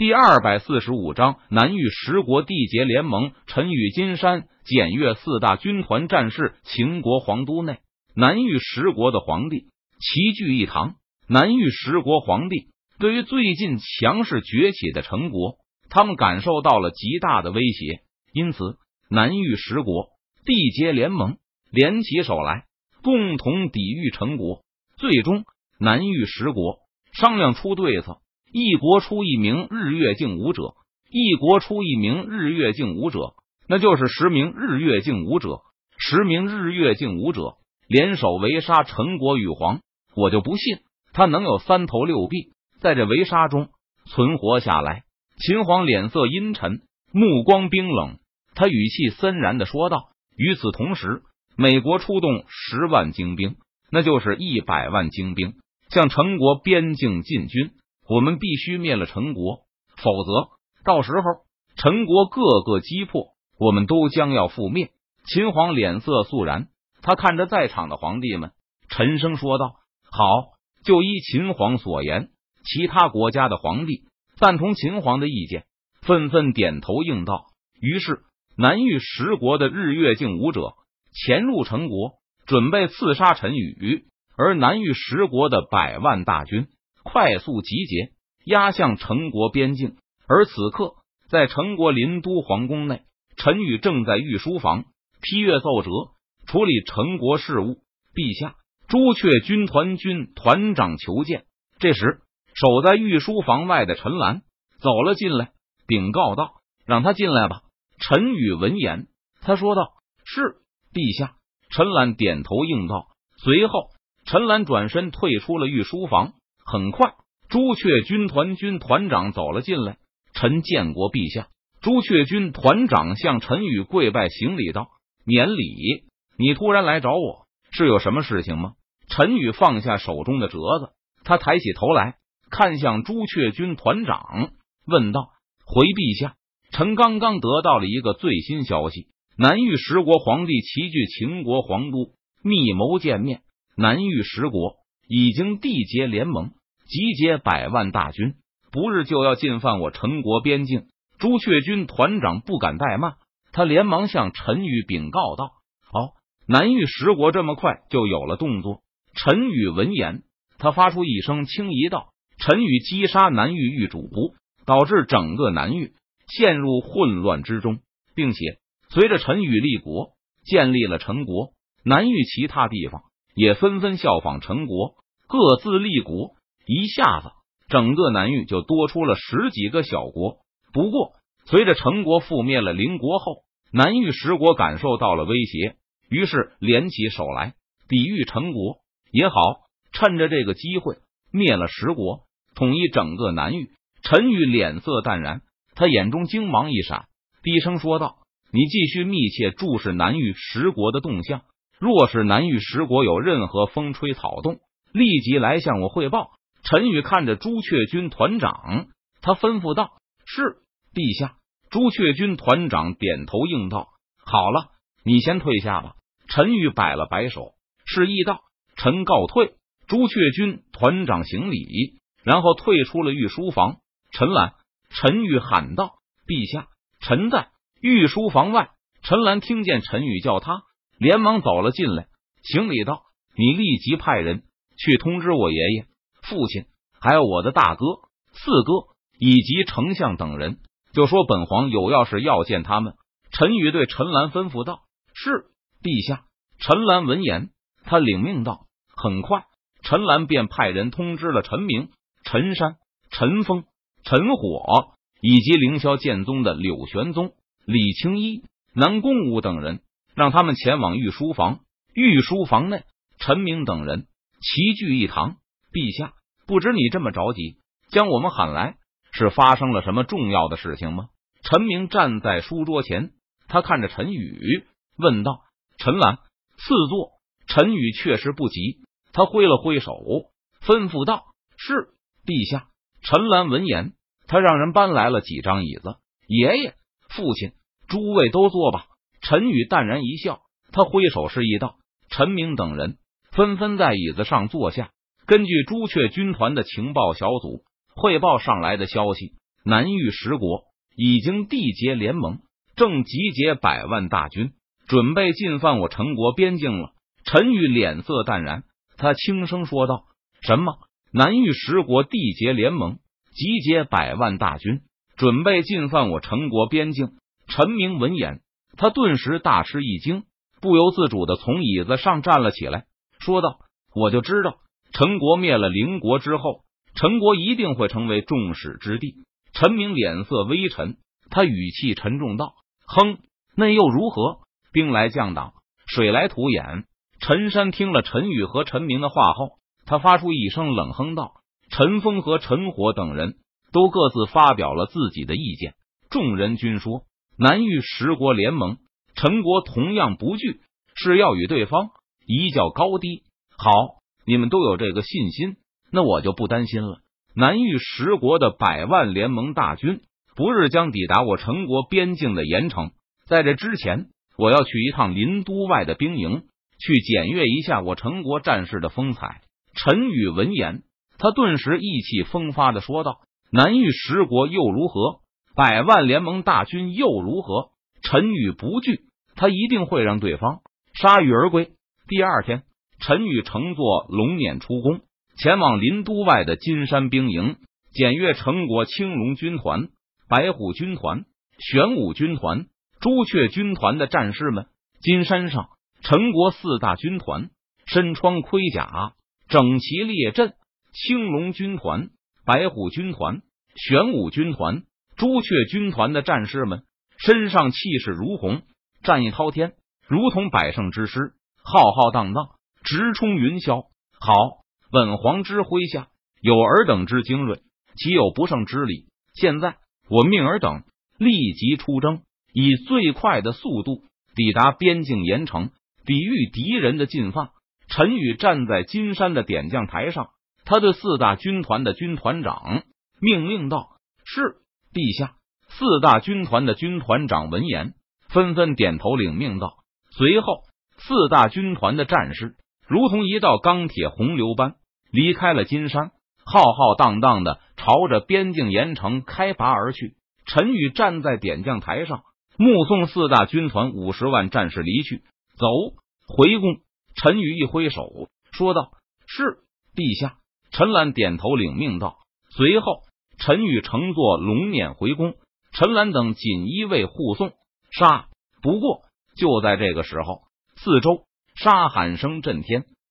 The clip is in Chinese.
第二百四十五章南域十国缔结联盟。陈与金山检阅四大军团战事。秦国皇都内，南域十国的皇帝齐聚一堂。南域十国皇帝对于最近强势崛起的陈国，他们感受到了极大的威胁，因此南域十国缔结联盟，联起手来，共同抵御陈国。最终，南域十国商量出对策。一国出一名日月镜武者，一国出一名日月镜武者，那就是十名日月镜武者。十名日月镜武者联手围杀陈国羽皇，我就不信他能有三头六臂，在这围杀中存活下来。秦皇脸色阴沉，目光冰冷，他语气森然的说道：“与此同时，美国出动十万精兵，那就是一百万精兵，向陈国边境进军。”我们必须灭了陈国，否则到时候陈国各个击破，我们都将要覆灭。秦皇脸色肃然，他看着在场的皇帝们，沉声说道：“好，就依秦皇所言。”其他国家的皇帝赞同秦皇的意见，纷纷点头应道。于是，南域十国的日月镜武者潜入陈国，准备刺杀陈宇，而南域十国的百万大军。快速集结，压向陈国边境。而此刻，在陈国临都皇宫内，陈宇正在御书房批阅奏折，处理陈国事务。陛下，朱雀军团军团长求见。这时，守在御书房外的陈兰走了进来，禀告道：“让他进来吧。”陈宇闻言，他说道：“是，陛下。”陈兰点头应道。随后，陈兰转身退出了御书房。很快，朱雀军团军团长走了进来。臣见过陛下。朱雀军团长向陈宇跪拜行礼道：“免礼！你突然来找我，是有什么事情吗？”陈宇放下手中的折子，他抬起头来看向朱雀军团长，问道：“回陛下，臣刚刚得到了一个最新消息，南域十国皇帝齐聚秦国皇都，密谋见面。南域十国已经缔结联盟。”集结百万大军，不日就要进犯我陈国边境。朱雀军团长不敢怠慢，他连忙向陈宇禀告道：“好，南域十国这么快就有了动作。”陈宇闻言，他发出一声轻疑道：“陈宇击杀南域域主，导致整个南域陷入混乱之中，并且随着陈宇立国，建立了陈国，南域其他地方也纷纷效仿陈国，各自立国。”一下子，整个南域就多出了十几个小国。不过，随着陈国覆灭了邻国后，南域十国感受到了威胁，于是联起手来抵御陈国。也好，趁着这个机会灭了十国，统一整个南域。陈宇脸色淡然，他眼中精芒一闪，低声说道：“你继续密切注视南域十国的动向，若是南域十国有任何风吹草动，立即来向我汇报。”陈宇看着朱雀军团长，他吩咐道：“是陛下。”朱雀军团长点头应道：“好了，你先退下吧。”陈宇摆了摆手，示意道：“臣告退。”朱雀军团长行礼，然后退出了御书房。陈兰，陈宇喊道：“陛下，臣在御书房外。”陈兰听见陈宇叫他，连忙走了进来，行礼道：“你立即派人去通知我爷爷。”父亲，还有我的大哥、四哥以及丞相等人，就说本皇有要事要见他们。陈宇对陈兰吩咐道：“是，陛下。”陈兰闻言，他领命道：“很快，陈兰便派人通知了陈明、陈山、陈峰、陈火以及凌霄剑宗的柳玄宗、李青衣、南宫武等人，让他们前往御书房。御书房内，陈明等人齐聚一堂。陛下，不知你这么着急，将我们喊来，是发生了什么重要的事情吗？陈明站在书桌前，他看着陈宇问道：“陈兰，赐座。”陈宇确实不急，他挥了挥手，吩咐道：“是，陛下。”陈兰闻言，他让人搬来了几张椅子。爷爷、父亲，诸位都坐吧。陈宇淡然一笑，他挥手示意道：“陈明等人纷纷在椅子上坐下。”根据朱雀军团的情报小组汇报上来的消息，南域十国已经缔结联盟，正集结百万大军，准备进犯我陈国边境了。陈宇脸色淡然，他轻声说道：“什么？南域十国缔结联盟，集结百万大军，准备进犯我陈国边境？”陈明闻言，他顿时大吃一惊，不由自主的从椅子上站了起来，说道：“我就知道，陈国灭了邻国之后，陈国一定会成为众矢之的。”陈明脸色微沉，他语气沉重道：“哼，那又如何？兵来将挡，水来土掩。”陈山听了陈宇和陈明的话后，他发出一声冷哼道：“陈峰和陈火等人都各自发表了自己的意见。众人均说，南域十国联盟，陈国同样不惧，是要与对方一较高低。好，你们都有这个信心，那我就不担心了。南域十国的百万联盟大军，不日将抵达我陈国边境的盐城。在这之前，我要去一趟林都外的兵营。”去检阅一下我陈国战士的风采。陈宇闻言，他顿时意气风发的说道：“南域十国又如何？百万联盟大军又如何？”陈宇不惧，他一定会让对方铩羽而归。第二天，陈宇乘坐龙辇出宫，前往临都外的金山兵营，检阅陈国青龙军团、白虎军团、玄武军团、朱雀军团的战士们。金山上。陈国四大军团身穿盔甲，整齐列阵。青龙军团、白虎军团、玄武军团、朱雀军团的战士们身上气势如虹，战意滔天，如同百胜之师，浩浩荡荡，直冲云霄。好，本皇之麾下有尔等之精锐，岂有不胜之理？现在我命尔等立即出征，以最快的速度抵达边境盐城。抵御敌人的进犯，陈宇站在金山的点将台上，他对四大军团的军团长命令道：“是，陛下。”四大军团的军团长闻言，纷纷点头领命道。随后，四大军团的战士如同一道钢铁洪流般离开了金山，浩浩荡荡的朝着边境盐城开拔而去。陈宇站在点将台上，目送四大军团五十万战士离去。走回宫，陈宇一挥手说道：“是陛下。”陈兰点头领命道。随后，陈宇乘坐龙辇回宫，陈兰等锦衣卫护送。杀！不过就在这个时候，四周杀喊声震天。